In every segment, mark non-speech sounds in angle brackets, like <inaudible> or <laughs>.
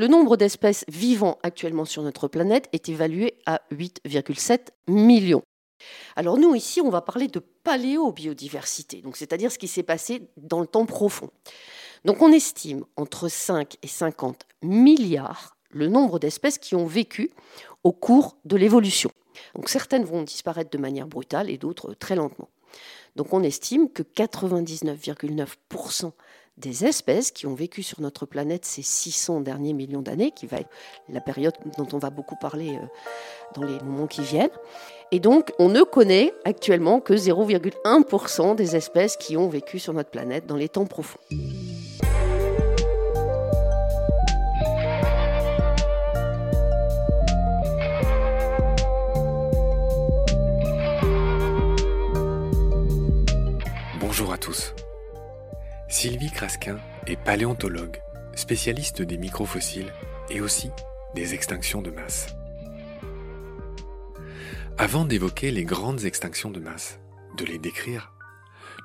Le nombre d'espèces vivant actuellement sur notre planète est évalué à 8,7 millions. Alors nous, ici, on va parler de paléobiodiversité, c'est-à-dire ce qui s'est passé dans le temps profond. Donc on estime entre 5 et 50 milliards le nombre d'espèces qui ont vécu au cours de l'évolution. Donc certaines vont disparaître de manière brutale et d'autres très lentement. Donc on estime que 99,9% des espèces qui ont vécu sur notre planète ces 600 derniers millions d'années, qui va être la période dont on va beaucoup parler euh, dans les moments qui viennent. Et donc, on ne connaît actuellement que 0,1% des espèces qui ont vécu sur notre planète dans les temps profonds. Bonjour à tous. Sylvie Crasquin est paléontologue, spécialiste des microfossiles et aussi des extinctions de masse. Avant d'évoquer les grandes extinctions de masse, de les décrire,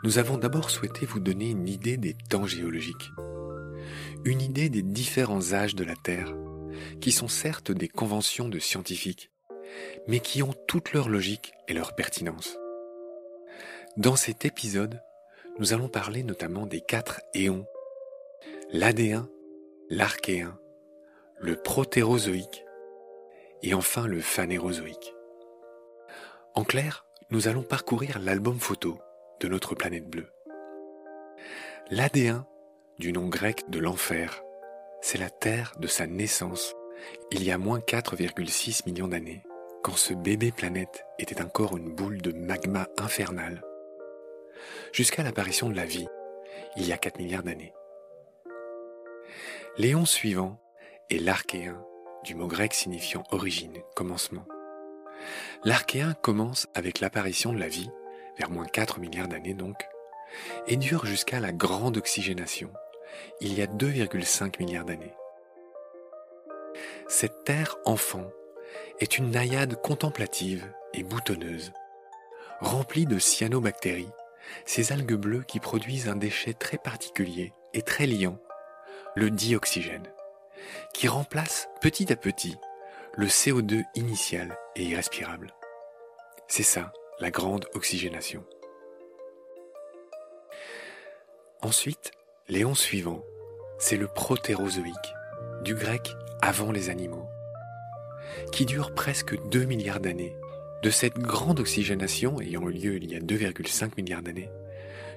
nous avons d'abord souhaité vous donner une idée des temps géologiques, une idée des différents âges de la Terre, qui sont certes des conventions de scientifiques, mais qui ont toute leur logique et leur pertinence. Dans cet épisode, nous allons parler notamment des quatre éons, l'Adéen, l'Archéen, le Protérozoïque et enfin le Phanérozoïque. En clair, nous allons parcourir l'album photo de notre planète bleue. L'Adéen, du nom grec de l'enfer, c'est la Terre de sa naissance, il y a moins 4,6 millions d'années, quand ce bébé planète était encore une boule de magma infernal jusqu'à l'apparition de la vie, il y a 4 milliards d'années. Léon suivant est l'archéen, du mot grec signifiant origine, commencement. L'archéen commence avec l'apparition de la vie, vers moins 4 milliards d'années donc, et dure jusqu'à la grande oxygénation, il y a 2,5 milliards d'années. Cette terre enfant est une naïade contemplative et boutonneuse, remplie de cyanobactéries ces algues bleues qui produisent un déchet très particulier et très liant, le dioxygène, qui remplace petit à petit le CO2 initial et irrespirable. C'est ça, la grande oxygénation. Ensuite, l'éon suivant, c'est le protérozoïque, du grec avant les animaux, qui dure presque 2 milliards d'années de cette grande oxygénation ayant eu lieu il y a 2,5 milliards d'années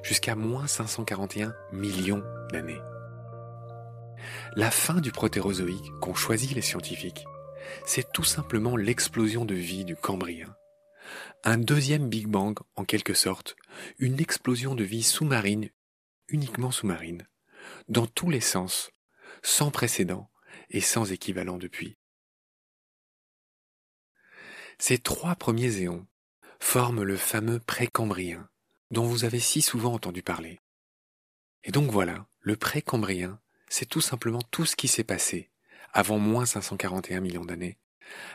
jusqu'à moins 541 millions d'années. La fin du protérozoïque qu'ont choisi les scientifiques, c'est tout simplement l'explosion de vie du Cambrien. Un deuxième Big Bang en quelque sorte, une explosion de vie sous-marine, uniquement sous-marine, dans tous les sens, sans précédent et sans équivalent depuis. Ces trois premiers éons forment le fameux précambrien dont vous avez si souvent entendu parler. Et donc voilà, le précambrien, c'est tout simplement tout ce qui s'est passé avant moins 541 millions d'années,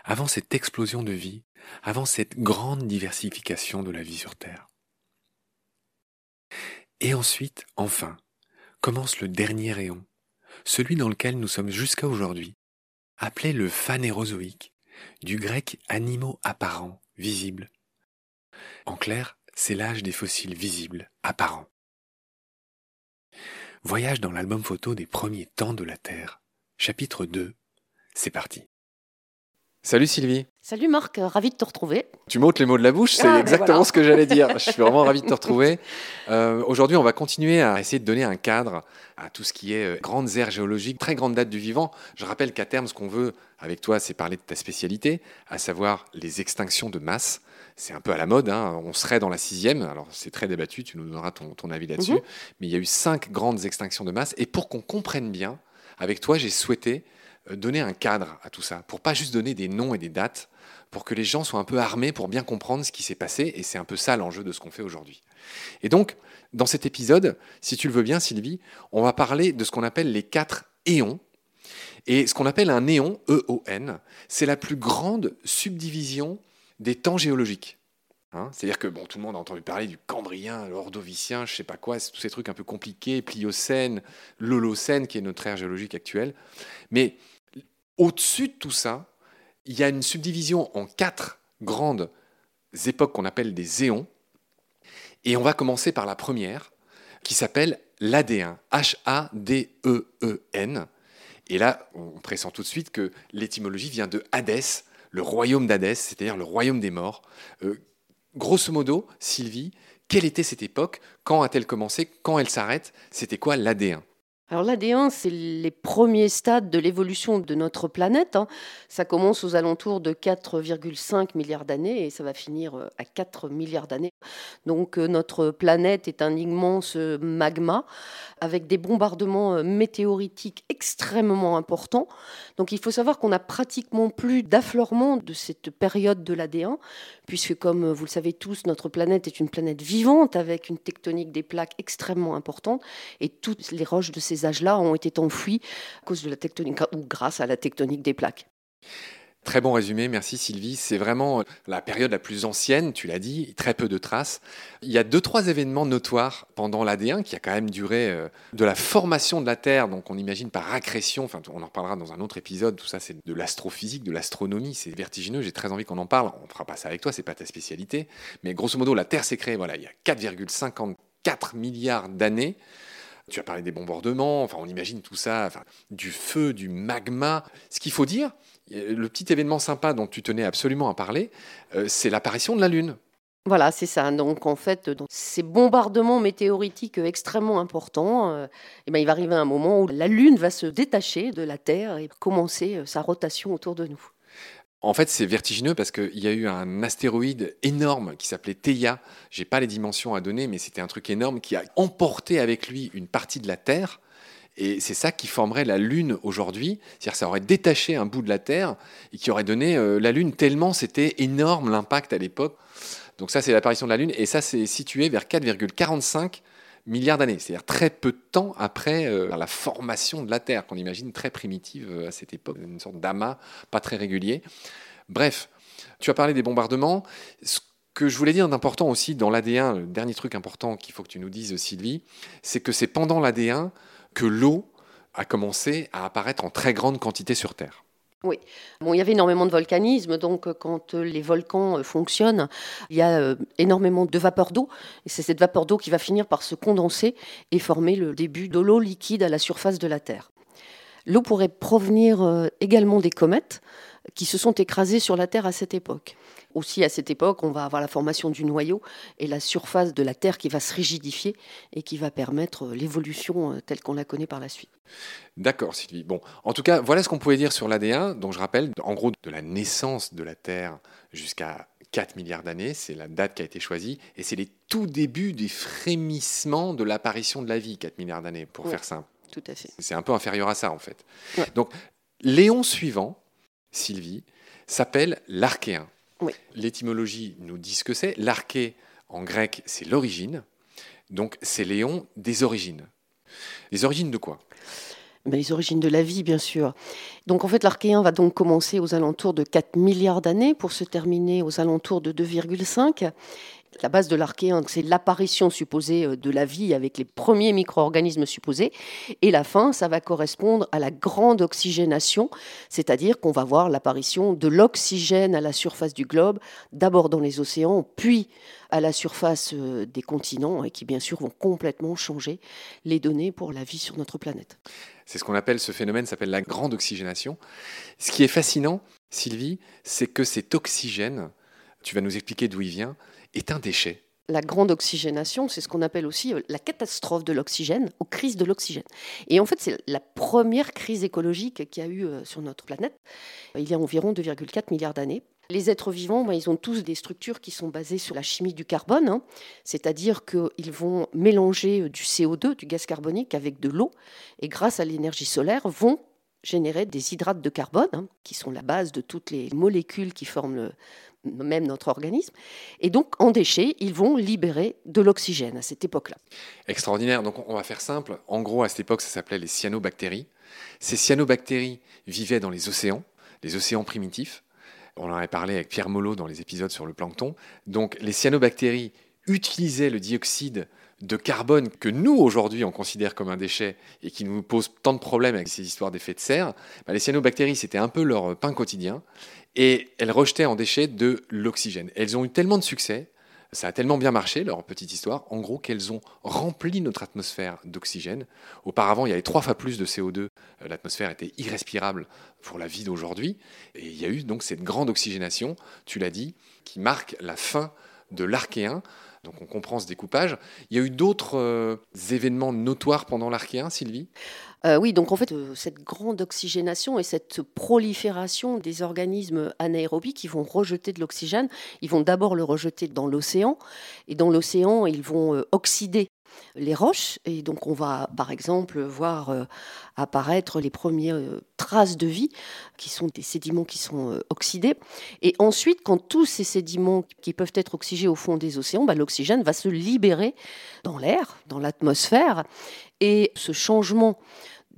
avant cette explosion de vie, avant cette grande diversification de la vie sur Terre. Et ensuite, enfin, commence le dernier éon, celui dans lequel nous sommes jusqu'à aujourd'hui, appelé le phanérozoïque, du grec animaux apparents, visibles. En clair, c'est l'âge des fossiles visibles, apparents. Voyage dans l'album photo des premiers temps de la Terre, chapitre 2, c'est parti. Salut Sylvie. Salut Marc, euh, ravi de te retrouver. Tu m'ôtes les mots de la bouche, c'est Ah, ben exactement voilà. ce que j'allais dire. Je suis vraiment ravi de te retrouver. <laughs> Euh, Aujourd'hui, on va continuer à essayer de donner un cadre à tout ce qui est euh, grandes aires géologiques, très grande date du vivant. Je rappelle qu'à terme, ce qu'on veut avec toi, c'est parler de ta spécialité, à savoir les extinctions de masse. C'est un peu à la mode, hein. on serait dans la sixième, alors c'est très débattu, tu nous donneras ton, ton avis là-dessus, Mhm. mais il y a eu cinq grandes extinctions de masse, et pour qu'on comprenne bien, avec toi, j'ai souhaité donner un cadre à tout ça, pour pas juste donner des noms et des dates, pour que les gens soient un peu armés pour bien comprendre ce qui s'est passé, et c'est un peu ça l'enjeu de ce qu'on fait aujourd'hui. Et donc, dans cet épisode, si tu le veux bien, Sylvie, on va parler de ce qu'on appelle les quatre éons. Et ce qu'on appelle un éon, E-O-N, c'est la plus grande subdivision des temps géologiques. Hein, C'est-à-dire que bon, tout le monde a entendu parler du Cambrien, l'Ordovicien, je sais pas quoi, tous ces trucs un peu compliqués, Pliocène, l'Holocène, qui est notre ère géologique actuelle. Mais Au-dessus de tout ça, il y a une subdivision en quatre grandes époques qu'on appelle des éons. Et on va commencer par la première, qui s'appelle l'AD1, H-A-D-E-E-N. Et là, on pressent tout de suite que l'étymologie vient de Hadès, le royaume d'Hadès, c'est-à-dire le royaume des morts. Euh, grosso modo, Sylvie, quelle était cette époque? Quand a-t-elle commencé? Quand elle s'arrête? C'était quoi l'AD1 alors l'AD1, c'est les premiers stades de l'évolution de notre planète. Hein. Ça commence aux alentours de 4,5 milliards d'années et ça va finir euh, à 4 milliards d'années. Donc euh, notre planète est un immense magma avec des bombardements euh, météoritiques extrêmement importants. Donc il faut savoir qu'on n'a pratiquement plus d'affleurement de cette période de l'AD1, puisque comme vous le savez tous, notre planète est une planète vivante avec une tectonique des plaques extrêmement importante et toutes les roches de ces âges-là ont été enfouies à cause de la tectonique ou grâce à la tectonique des plaques. Très bon résumé, merci Sylvie. C'est vraiment la période la plus ancienne, tu l'as dit, très peu de traces. Il y a deux, trois événements notoires pendant l'AD1 qui a quand même duré euh, de la formation de la Terre, donc on imagine par accrétion, enfin on en reparlera dans un autre épisode, tout ça c'est de l'astrophysique, de l'astronomie, c'est vertigineux, j'ai très envie qu'on en parle, on fera pas ça avec toi, c'est pas ta spécialité, mais grosso modo la Terre s'est créée voilà, il y a 4,54 milliards d'années. Tu as parlé des bombardements, on imagine tout ça, du feu, du magma. Ce qu'il faut dire, le petit événement sympa dont tu tenais absolument à parler, euh, c'est l'apparition de la Lune. Voilà, c'est ça. Donc en fait, ces bombardements météoritiques extrêmement importants, euh, eh ben, il va arriver un moment où la Lune va se détacher de la Terre et commencer euh, sa rotation autour de nous. En fait, c'est vertigineux parce qu'il y a eu un astéroïde énorme qui s'appelait Theia. J'ai pas les dimensions à donner, mais c'était un truc énorme qui a emporté avec lui une partie de la Terre. Et c'est ça qui formerait la Lune aujourd'hui. C'est-à-dire ça aurait détaché un bout de la Terre et qui aurait donné euh, la Lune tellement c'était énorme l'impact à l'époque. Donc ça, c'est l'apparition de la Lune. Et ça, c'est situé vers 4,45 milliards d'années. C'est-à-dire très peu de temps après euh, la formation de la Terre, qu'on imagine très primitive euh, à cette époque, une sorte d'amas pas très régulier. Bref, tu as parlé des bombardements. Ce que je voulais dire d'important aussi dans l'AD1, le dernier truc important qu'il faut que tu nous dises, Sylvie, c'est que c'est pendant l'AD1 que l'eau a commencé à apparaître en très grande quantité sur Terre. Oui, bon, il y avait énormément de volcanisme, donc euh, quand euh, les volcans euh, fonctionnent, il y a énormément de vapeur d'eau, et c'est cette vapeur d'eau qui va finir par se condenser et former le début de l'eau liquide à la surface de la Terre. L'eau pourrait provenir également des comètes qui se sont écrasées sur la Terre à cette époque aussi à cette époque, on va avoir la formation du noyau et la surface de la Terre qui va se rigidifier et qui va permettre euh, l'évolution euh, telle qu'on la connaît par la suite. D'accord, Sylvie. Bon, en tout cas, voilà ce qu'on pouvait dire sur l'AD1. Donc, je rappelle, en gros, de la naissance de la Terre jusqu'à 4 milliards d'années, c'est la date qui a été choisie, et c'est les tout débuts des frémissements de l'apparition de la vie, 4 milliards d'années, pour faire simple. Tout à fait. C'est un peu inférieur à ça, en fait. Donc, l'éon suivant, Sylvie, s'appelle l'archéen. L'étymologie nous dit ce que c'est. L'arché, en grec, c'est l'origine. Donc, c'est Léon des origines. Les origines de quoi? Ben, les origines de la vie, bien sûr. Donc en fait, l'archéen va donc commencer aux alentours de 4 milliards d'années pour se terminer aux alentours de 2,5. La base de l'archéen, c'est l'apparition supposée euh, de la vie avec les premiers micro-organismes supposés. Et la fin, ça va correspondre à la grande oxygénation, c'est-à-dire qu'on va voir l'apparition de l'oxygène à la surface du globe, d'abord dans les océans, puis à la surface euh, des continents, et qui bien sûr vont complètement changer les données pour la vie sur notre planète. C'est ce qu'on appelle, ce phénomène s'appelle la grande oxygénation. Ce qui est fascinant, Sylvie, c'est que cet oxygène, tu vas nous expliquer d'où il vient, est un déchet. La grande oxygénation, c'est ce qu'on appelle aussi euh, la catastrophe de l'oxygène, ou crise de l'oxygène. Et en fait, c'est la première crise écologique qu'il y a eu euh, sur notre planète, il y a environ 2,4 milliards d'années. Les êtres vivants, ben, ils ont tous des structures qui sont basées sur la chimie du carbone, hein. c'est-à-dire qu'ils vont mélanger euh, du CO2, du gaz carbonique, avec de l'eau, et grâce à l'énergie solaire, vont générer des hydrates de carbone, hein, qui sont la base de toutes les molécules qui forment le, même notre organisme. Et donc, en déchets, ils vont libérer de l'oxygène à cette époque-là. Extraordinaire. Donc, on va faire simple. En gros, à cette époque, ça s'appelait les cyanobactéries. Ces cyanobactéries vivaient dans les océans, les océans primitifs. On en avait parlé avec Pierre Molot dans les épisodes sur le plancton. Donc, les cyanobactéries utilisaient le dioxyde de carbone que nous, aujourd'hui, on considère comme un déchet et qui nous pose tant de problèmes avec ces histoires d'effet de serre, bah, les cyanobactéries, c'était un peu leur pain quotidien. Et elles rejetaient en déchets de l'oxygène. Elles ont eu tellement de succès, ça a tellement bien marché, leur petite histoire, en gros, qu'elles ont rempli notre atmosphère d'oxygène. Auparavant, il y avait trois fois plus de CO2. Euh, l'atmosphère était irrespirable pour la vie d'aujourd'hui. Et il y a eu donc cette grande oxygénation, tu l'as dit, qui marque la fin de l'archéen. Donc on comprend ce découpage. Il y a eu d'autres euh, événements notoires pendant l'archéen, Sylvie? Euh, oui, donc en fait, euh, cette grande oxygénation et cette prolifération des organismes anaérobies qui vont rejeter de l'oxygène, ils vont d'abord le rejeter dans l'océan, et dans l'océan, ils vont oxyder les roches. Et donc, on va, par exemple, voir euh, apparaître les premières euh, traces de vie, qui sont des sédiments qui sont euh, oxydés. Et ensuite, quand tous ces sédiments qui peuvent être oxygés au fond des océans, bah, l'oxygène va se libérer dans l'air, dans l'atmosphère. Et ce changement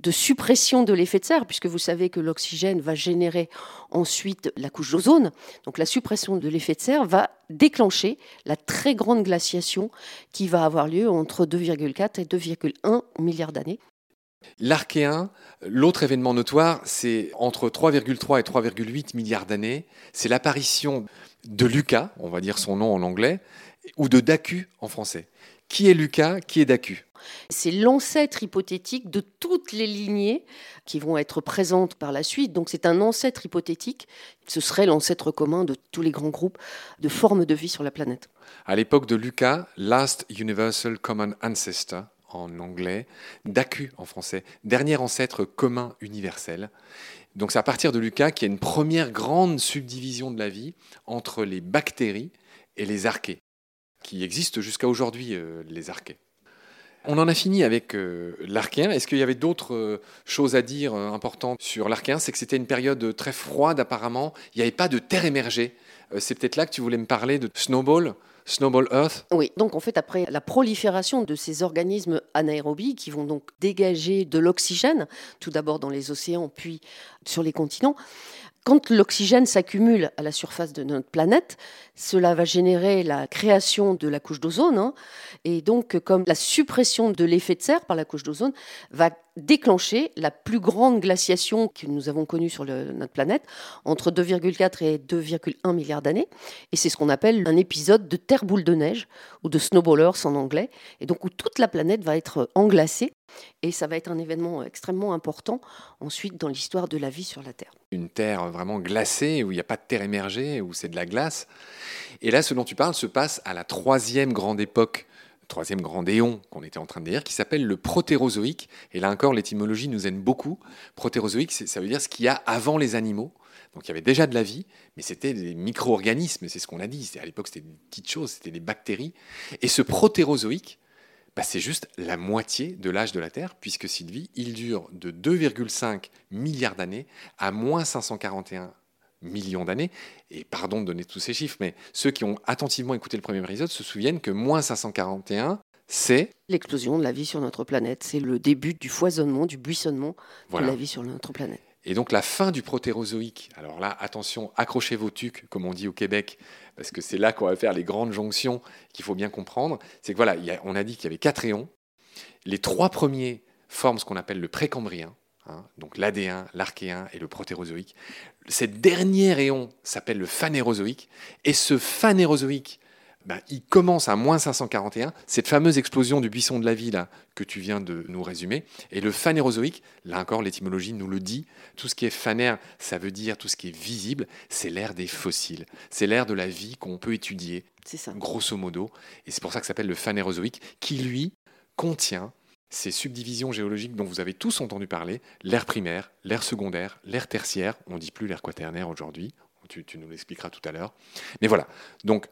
de suppression de l'effet de serre, puisque vous savez que l'oxygène va générer ensuite la couche d'ozone. Donc la suppression de l'effet de serre va déclencher la très grande glaciation qui va avoir lieu entre 2,4 et 2,1 milliards d'années. L'archéen, l'autre événement notoire, c'est entre 3,3 et 3,8 milliards d'années. C'est l'apparition de Lucas, on va dire son nom en anglais, ou de Dacu en français. Qui est Lucas? Qui est Dacu? C'est l'ancêtre hypothétique de toutes les lignées qui vont être présentes par la suite. Donc c'est un ancêtre hypothétique. Ce serait l'ancêtre commun de tous les grands groupes de formes de vie sur la planète. À l'époque de Lucas, Last Universal Common Ancestor en anglais, DACU en français, dernier ancêtre commun universel. Donc c'est à partir de Lucas qu'il y a une première grande subdivision de la vie entre les bactéries et les archées, qui existent jusqu'à aujourd'hui, euh, les archées. On en a fini avec euh, l'archéen. Est-ce qu'il y avait d'autres euh, choses à dire importantes sur l'archéen? C'est que c'était une période très froide apparemment. Il n'y avait pas de terre émergée. C'est peut-être là que tu voulais me parler de Snowball Snowball Earth Oui, donc en fait, après la prolifération de ces organismes anaérobies qui vont donc dégager de l'oxygène, tout d'abord dans les océans, puis sur les continents, quand l'oxygène s'accumule à la surface de notre planète, cela va générer la création de la couche d'ozone. Hein. et donc, comme la suppression de l'effet de serre par la couche d'ozone va déclencher la plus grande glaciation que nous avons connue sur notre planète, entre 2,4 et 2,1 milliards d'années. Et c'est ce qu'on appelle un épisode de terre boule de neige, ou de snowballers en anglais, et donc où toute la planète va être englacée. Et ça va être un événement extrêmement important ensuite dans l'histoire de la vie sur la Terre. Une Terre vraiment glacée, où il n'y a pas de terre émergée, où c'est de la glace. Et là, ce dont tu parles se passe à la troisième grande époque troisième grand éon qu'on était en train de dire, qui s'appelle le protérozoïque. Et là encore, l'étymologie nous aide beaucoup. Protérozoïque, ça veut dire ce qu'il y a avant les animaux. Donc il y avait déjà de la vie, mais c'était des micro-organismes, c'est ce qu'on a dit. À l'époque, c'était des petites choses, c'était des bactéries. Et ce protérozoïque, bah, c'est juste la moitié de l'âge de la Terre, puisque Sylvie, il dure de 2,5 milliards d'années à moins 541 millions d'années. Et pardon de donner tous ces chiffres, mais ceux qui ont attentivement écouté le premier épisode se souviennent que moins 541, c'est... L'explosion de la vie sur notre planète. C'est le début du foisonnement, du buissonnement de la vie sur notre planète. Et donc la fin du protérozoïque, alors là, attention, accrochez vos tucs, comme on dit au Québec, parce que c'est là qu'on va faire les grandes jonctions qu'il faut bien comprendre. C'est que voilà, on a dit qu'il y avait quatre éons. Les trois premiers forment ce qu'on appelle le précambrien, Hein, donc l'AD1, l'archéen et le protérozoïque. Cette dernière éon s'appelle le phanérozoïque, et ce phanérozoïque, ben, il commence à moins 541, cette fameuse explosion du buisson de la vie là, que tu viens de nous résumer. Et le phanérozoïque, là encore l'étymologie nous le dit, tout ce qui est phanère, ça veut dire tout ce qui est visible, c'est l'ère des fossiles, c'est l'ère de la vie qu'on peut étudier, ça. grosso modo. Et c'est pour ça que ça s'appelle le phanérozoïque, qui lui contient ces subdivisions géologiques dont vous avez tous entendu parler, l'ère primaire, l'ère secondaire, l'ère tertiaire, on ne dit plus l'ère quaternaire aujourd'hui, tu, nous l'expliqueras tout à l'heure. Mais voilà, donc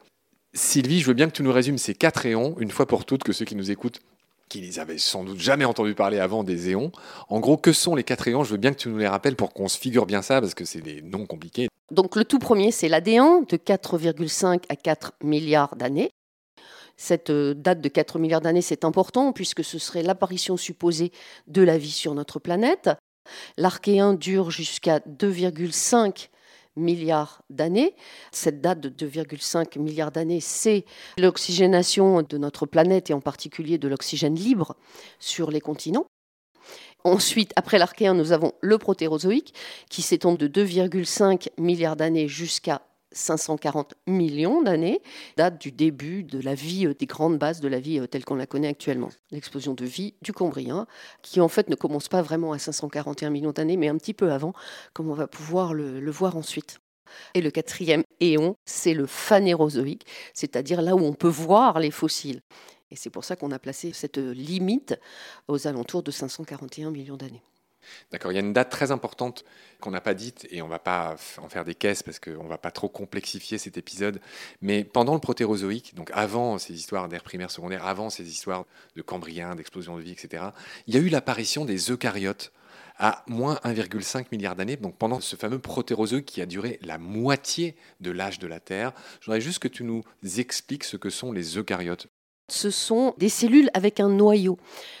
Sylvie, je veux bien que tu nous résumes ces quatre éons, une fois pour toutes, que ceux qui nous écoutent, qui les avaient sans doute jamais entendu parler avant des éons. En gros, que sont les quatre éons? Je veux bien que tu nous les rappelles pour qu'on se figure bien ça, parce que c'est des noms compliqués. Donc le tout premier, c'est l'AD1 de 4,5 à 4 milliards d'années. Cette euh, date de 4 milliards d'années, c'est important puisque ce serait l'apparition supposée de la vie sur notre planète. L'archéen dure jusqu'à 2,5 milliards d'années. Cette date de 2,5 milliards d'années, c'est l'oxygénation de notre planète et en particulier de l'oxygène libre sur les continents. Ensuite, après l'archéen, nous avons le protérozoïque qui s'étend de 2,5 milliards d'années jusqu'à 540 millions d'années, date du début de la vie, euh, des grandes bases de la vie euh, telle qu'on la connaît actuellement. L'explosion de vie du Cambrien, qui en fait ne commence pas vraiment à 541 millions d'années, mais un petit peu avant, comme on va pouvoir le, le voir ensuite. Et le quatrième éon, c'est le phanérozoïque, c'est-à-dire là où on peut voir les fossiles. Et c'est pour ça qu'on a placé cette limite aux alentours de 541 millions d'années. D'accord, il y a une date très importante qu'on n'a pas dite et on ne va pas en faire des caisses parce qu'on ne va pas trop complexifier cet épisode. Mais pendant le protérozoïque, donc avant ces histoires d'air primaire, secondaire, avant ces histoires de cambrien, d'explosion de vie, etc., il y a eu l'apparition des eucaryotes à moins 1,5 milliard d'années, donc pendant ce fameux protérozoïque qui a duré la moitié de l'âge de la Terre. Je voudrais juste que tu nous expliques ce que sont les eucaryotes ce sont des cellules avec un noyau.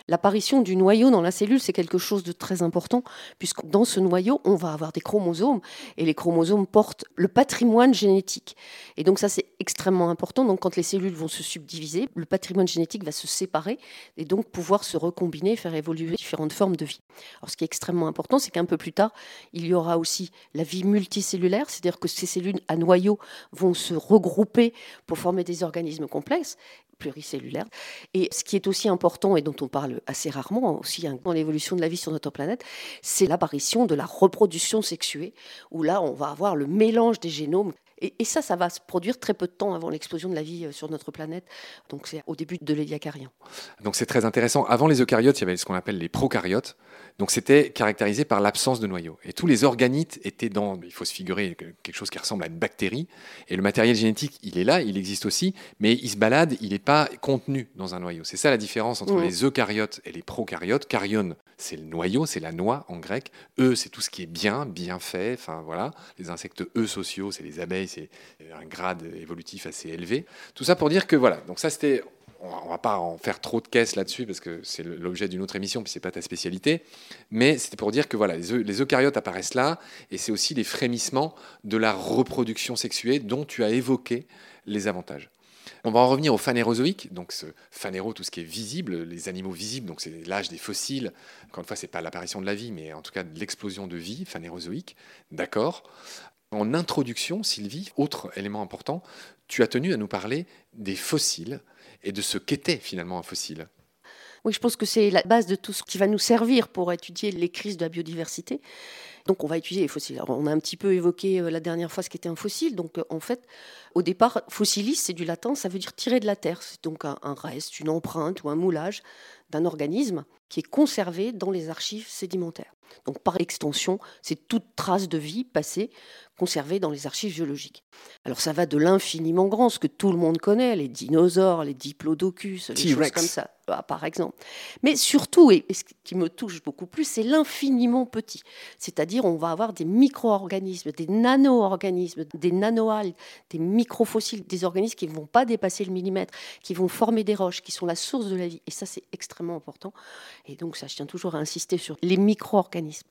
L'apparition du noyau dans la cellule, c'est quelque chose de très important, puisque dans ce noyau, on va avoir des chromosomes, et les chromosomes portent le patrimoine génétique. Et donc ça, c'est extrêmement important. Donc quand les cellules vont se subdiviser, le patrimoine génétique va se séparer, et donc pouvoir se recombiner, faire évoluer différentes formes de vie. Alors ce qui est extrêmement important, c'est qu'un peu plus tard, il y aura aussi la vie multicellulaire, c'est-à-dire que ces cellules à noyau vont se regrouper pour former des organismes complexes pluricellulaire. Et ce qui est aussi important et dont on parle assez rarement aussi hein, dans l'évolution de la vie sur notre planète, c'est l'apparition de la reproduction sexuée, où là on va avoir le mélange des génomes et, ça, ça va se produire très peu de temps avant l'explosion de la vie euh, sur notre planète. Donc c'est au début de l'édiacarien. Donc c'est très intéressant. Avant les eucaryotes, il y avait ce qu'on appelle les procaryotes. Donc c'était caractérisé par l'absence de noyau. Et tous les organites étaient dans, il faut se figurer, quelque chose qui ressemble à une bactérie. Et le matériel génétique, il est là, il existe aussi, mais il se balade, il n'est pas contenu dans un noyau. C'est ça la différence entre mmh. les eucaryotes et les procaryotes. Carion, c'est le noyau, c'est la noix en grec. Eux, c'est tout ce qui est bien, bien fait. Enfin voilà, les insectes eux sociaux, c'est les abeilles c'est un grade évolutif assez élevé. Tout ça pour dire que voilà, donc ça c'était on va pas en faire trop de caisses là-dessus parce que c'est l'objet d'une autre émission puis c'est pas ta spécialité mais c'était pour dire que voilà les, eucaryotes apparaissent là et c'est aussi les frémissements de la reproduction sexuée dont tu as évoqué les avantages. On va en revenir au phanérozoïque, donc ce phanéro, tout ce qui est visible, les animaux visibles, donc c'est l'âge des fossiles. Encore une fois, c'est pas l'apparition de la vie, mais en tout cas de l'explosion de vie, phanérozoïque. D'accord. En introduction, Sylvie, autre élément important, tu as tenu à nous parler des fossiles et de ce qu'était finalement un fossile. Oui, je pense que c'est la base de tout ce qui va nous servir pour étudier les crises de la biodiversité. Donc on va étudier les fossiles. on a un petit peu évoqué euh, la dernière fois ce qu'était un fossile. Donc euh, en fait, au départ, fossilis, c'est du latin, ça veut dire tirer de la terre. C'est donc un, reste, une empreinte ou un moulage d'un organisme qui est conservé dans les archives sédimentaires. Donc par extension, c'est toute trace de vie passée conservée dans les archives géologiques. Alors ça va de l'infiniment grand, ce que tout le monde connaît, les dinosaures, les diplodocus, les choses comme ça, ah, par exemple. Mais surtout, et ce qui me touche beaucoup plus, c'est l'infiniment petit. C'est-à-dire on va avoir des micro-organismes, des nano-organismes, des nanoalgues, des microfossiles, des organismes qui ne vont pas dépasser le millimètre, qui vont former des roches, qui sont la source de la vie. Et ça, c'est extrêmement important. Et donc ça, je tiens toujours à insister sur les micro-organismes.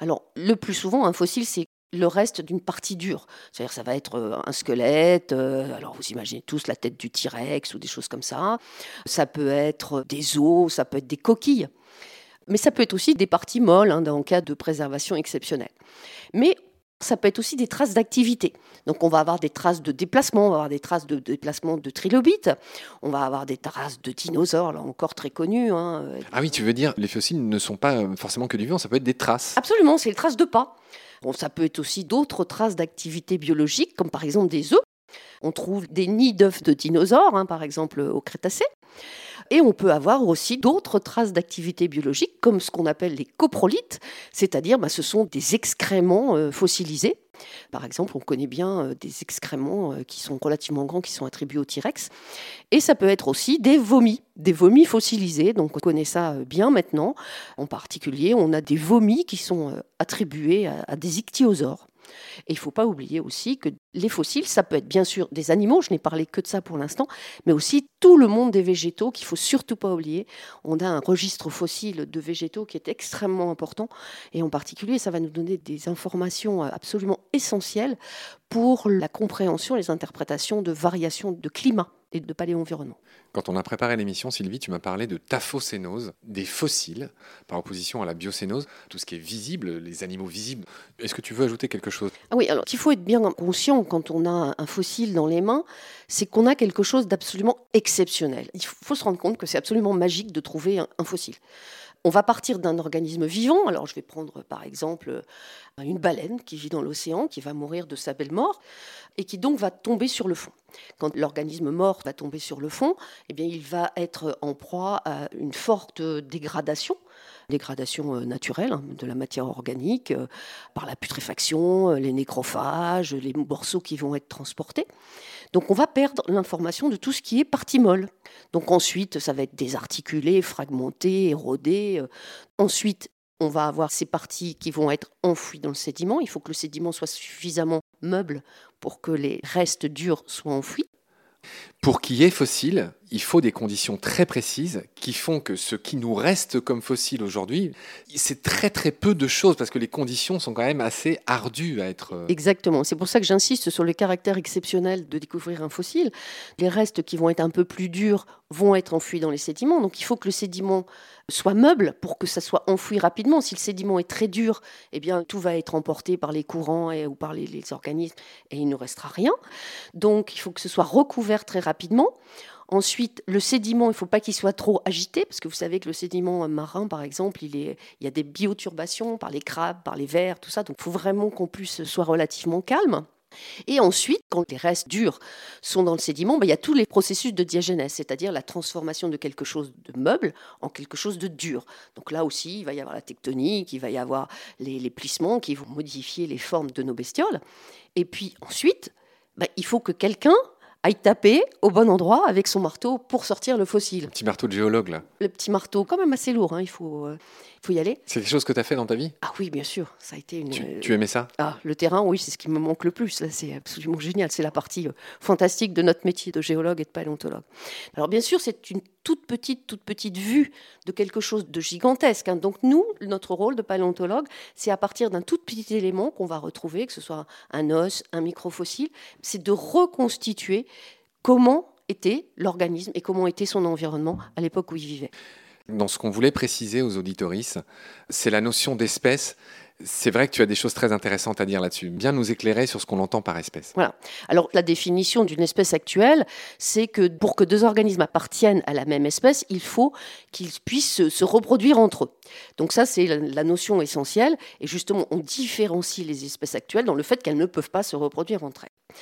Alors, le plus souvent, un fossile, c'est le reste d'une partie dure. C'est-à-dire ça va être euh, un squelette, euh, alors vous imaginez tous la tête du T-Rex ou des choses comme ça. Ça peut être des os, ça peut être des coquilles. Mais ça peut être aussi des parties molles hein, dans le cas de préservation exceptionnelle. Mais ça peut être aussi des traces d'activité. Donc on va avoir des traces de déplacement, on va avoir des traces de déplacement de trilobites, on va avoir des traces de dinosaures, là encore très connus. Hein. Ah oui, tu veux dire, les fossiles ne sont pas forcément que du vivant, ça peut être des traces. Absolument, c'est les traces de pas. Bon, ça peut être aussi d'autres traces d'activité biologique, comme par exemple des œufs. On trouve des nids d'œufs de dinosaures, hein, par exemple au Crétacé. Et on peut avoir aussi d'autres traces d'activité biologique, comme ce qu'on appelle les coprolites, c'est-à-dire bah, ce sont des excréments euh, fossilisés. Par exemple, on connaît bien euh, des excréments euh, qui sont relativement grands, qui sont attribués au T-Rex. Et ça peut être aussi des vomis, des vomis fossilisés. Donc on connaît ça bien maintenant. En particulier, on a des vomis qui sont attribués à, des ichthyosaures. Et il ne faut pas oublier aussi que Les fossiles, ça peut être bien sûr des animaux, je n'ai parlé que de ça pour l'instant, mais aussi tout le monde des végétaux qu'il faut surtout pas oublier. On a un registre fossile de végétaux qui est extrêmement important et en particulier, ça va nous donner des informations absolument essentielles pour la compréhension et les interprétations de variations de climat et de paléo-environnement. Quand on a préparé l'émission, Sylvie, tu m'as parlé de taphocénose, des fossiles, par opposition à la biocénose, tout ce qui est visible, les animaux visibles. Est-ce que tu veux ajouter quelque chose? Ah Oui, alors il faut être bien conscient quand on a un fossile dans les mains, c'est qu'on a quelque chose d'absolument exceptionnel. Il faut se rendre compte que c'est absolument magique de trouver un fossile. On va partir d'un organisme vivant. Alors, je vais prendre par exemple une baleine qui vit dans l'océan, qui va mourir de sa belle mort et qui donc va tomber sur le fond. Quand l'organisme mort va tomber sur le fond, eh bien, il va être en proie à une forte dégradation dégradation euh, naturelle hein, de la matière organique euh, par la putréfaction, euh, les nécrophages, les morceaux qui vont être transportés. Donc on va perdre l'information de tout ce qui est partie molle. Donc ensuite, ça va être désarticulé, fragmenté, érodé. Ensuite, on va avoir ces parties qui vont être enfouies dans le sédiment. Il faut que le sédiment soit suffisamment meuble pour que les restes durs soient enfouis. Pour qu'il y ait fossile, il faut des conditions très précises qui font que ce qui nous reste comme fossile aujourd'hui, c'est très très peu de choses parce que les conditions sont quand même assez ardues à être. Euh, Exactement. C'est pour ça que j'insiste sur le caractère exceptionnel de découvrir un fossile. Les restes qui vont être un peu plus durs vont être enfouis dans les sédiments. Donc il faut que le sédiment soit meuble pour que ça soit enfoui rapidement. Si le sédiment est très dur, eh bien tout va être emporté par les courants ou par les, les organismes et il ne restera rien. Donc il faut que ce soit recouvert très rapidement. Ensuite, le sédiment, il ne faut pas qu'il soit trop agité, parce que vous savez que le sédiment marin, par exemple, il, y a des bioturbations par les crabes, par les vers, tout ça. Donc il faut vraiment qu'on puisse soit relativement calme. Et ensuite, quand les restes durs sont dans le sédiment, ben, il y a tous les processus de diagénèse, c'est-à-dire la transformation de quelque chose de meuble en quelque chose de dur. Donc là aussi, il va y avoir la tectonique, il va y avoir les, les plissements qui vont modifier les formes de nos bestioles. Et puis ensuite, ben, il faut que quelqu'un aille taper au bon endroit avec son marteau pour sortir le fossile. Le petit marteau de géologue, là. Le petit marteau, quand même assez lourd, hein, il faut, euh, faut y aller. C'est quelque chose que tu as fait dans ta vie? Ah oui, bien sûr. Ça a été une. Tu, aimais ça? Ah, le terrain, oui, c'est ce qui me manque le plus. C'est absolument génial. C'est la partie euh, fantastique de notre métier de géologue et de paléontologue. Alors bien sûr, c'est une toute petite, toute petite vue de quelque chose de gigantesque. Hein. Donc nous, notre rôle de paléontologue, c'est à partir d'un tout petit élément qu'on va retrouver, que ce soit un os, un microfossile, c'est de reconstituer comment était l'organisme et comment était son environnement à l'époque où il vivait. Dans ce qu'on voulait préciser aux auditoristes, c'est la notion d'espèce. C'est vrai que tu as des choses très intéressantes à dire là-dessus. Bien nous éclairer sur ce qu'on entend par espèce. Voilà. Alors la définition d'une espèce actuelle, c'est que pour que deux organismes appartiennent à la même espèce, il faut qu'ils puissent se reproduire entre eux. Donc ça, c'est la notion essentielle. Et justement, on différencie les espèces actuelles dans le fait qu'elles ne peuvent pas se reproduire entre elles.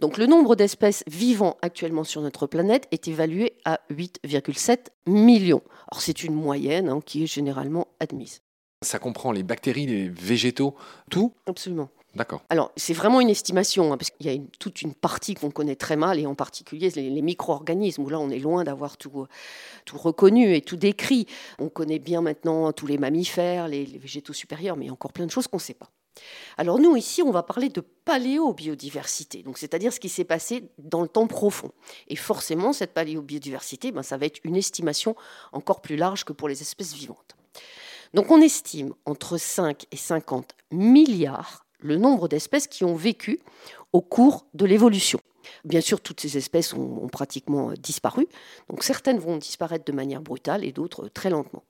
Donc le nombre d'espèces vivant actuellement sur notre planète est évalué à 8,7 millions. Alors c'est une moyenne hein, qui est généralement admise. Ça comprend les bactéries, les végétaux, tout Absolument. D'accord. Alors, c'est vraiment une estimation, hein, parce qu'il y a toute une partie qu'on connaît très mal, et en particulier les, micro-organismes, où là, on est loin d'avoir tout, tout reconnu et tout décrit. On connaît bien maintenant tous les mammifères, les, les végétaux supérieurs, mais il y a encore plein de choses qu'on ne sait pas. Alors nous, ici, on va parler de paléobiodiversité, donc c'est-à-dire ce qui s'est passé dans le temps profond. Et forcément, cette paléobiodiversité, ben, ça va être une estimation encore plus large que pour les espèces vivantes. Donc on estime entre 5 et 50 milliards le nombre d'espèces qui ont vécu au cours de l'évolution. Bien sûr, toutes ces espèces ont, pratiquement disparu, donc certaines vont disparaître de manière brutale et d'autres très lentement.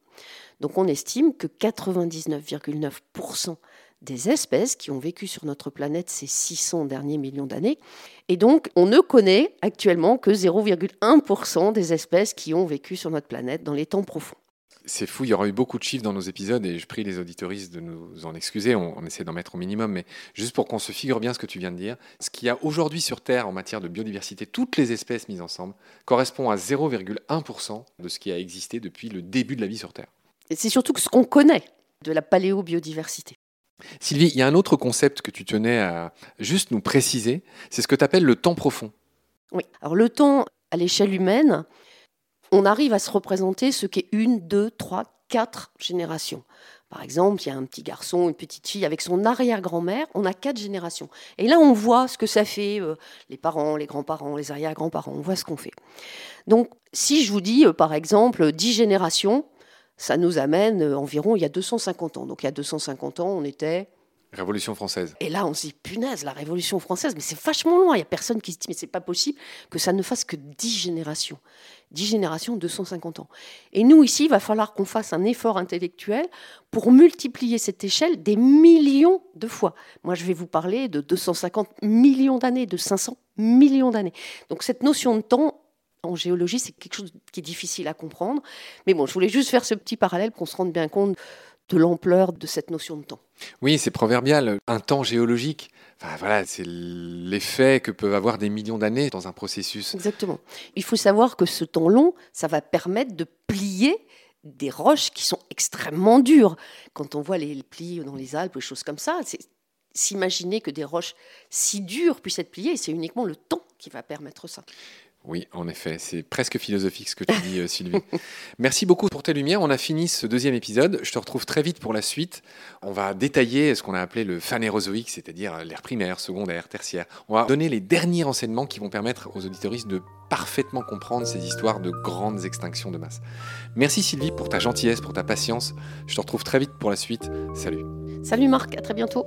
Donc on estime que 99,9% des espèces qui ont vécu sur notre planète ces 600 derniers millions d'années. Et donc, on ne connaît actuellement que 0,1% des espèces qui ont vécu sur notre planète dans les temps profonds. C'est fou, il y aura eu beaucoup de chiffres dans nos épisodes et je prie les auditoristes de nous en excuser, on, essaie d'en mettre au minimum, mais juste pour qu'on se figure bien ce que tu viens de dire, ce qu'il y a aujourd'hui sur Terre en matière de biodiversité, toutes les espèces mises ensemble, correspond à 0,1% de ce qui a existé depuis le début de la vie sur Terre. C'est surtout ce qu'on connaît de la paléobiodiversité. Sylvie, il y a un autre concept que tu tenais à juste nous préciser, c'est ce que tu appelles le temps profond. Oui, alors le temps à l'échelle humaine, on arrive à se représenter ce qu'est une, deux, trois, quatre générations. Par exemple, il y a un petit garçon, une petite fille avec son arrière-grand-mère, on a quatre générations. Et là, on voit ce que ça fait, euh, les parents, les grands-parents, les arrière-grands-parents, on voit ce qu'on fait. Donc, si je vous dis, euh, par exemple, dix générations, ça nous amène euh, environ il y a 250 ans. Donc, il y a 250 ans, on était Révolution française. et là, on se dit, punaise, la Révolution française, mais c'est vachement loin. Il n'y a personne qui se dit, mais c'est pas possible que ça ne fasse que 10 générations. 10 générations, 250 ans. Et nous, ici, il va falloir qu'on fasse un effort intellectuel pour multiplier cette échelle des millions de fois. Moi, je vais vous parler de 250 millions d'années, de 500 millions d'années. Donc, cette notion de temps, en géologie, c'est quelque chose qui est difficile à comprendre. Mais bon, je voulais juste faire ce petit parallèle pour qu'on se rende bien compte de l'ampleur de cette notion de temps. Oui, c'est proverbial. Un temps géologique. Enfin, voilà, c'est l'effet que peuvent avoir des millions d'années dans un processus. Exactement. Il faut savoir que ce temps long, ça va permettre de plier des roches qui sont extrêmement dures. Quand on voit les plis dans les Alpes, des choses comme ça, c'est s'imaginer que des roches si dures puissent être pliées, c'est uniquement le temps qui va permettre ça. Oui, en effet, c'est presque philosophique ce que tu dis, euh, Sylvie. <laughs> Merci beaucoup pour tes lumières. On a fini ce deuxième épisode. Je te retrouve très vite pour la suite. On va détailler ce qu'on a appelé le phanérozoïque, c'est-à-dire l'ère primaire, secondaire, tertiaire. On va donner les derniers renseignements qui vont permettre aux auditoristes de parfaitement comprendre ces histoires de grandes extinctions de masse. Merci Sylvie pour ta gentillesse, pour ta patience. Je te retrouve très vite pour la suite. Salut. Salut Marc, à très bientôt.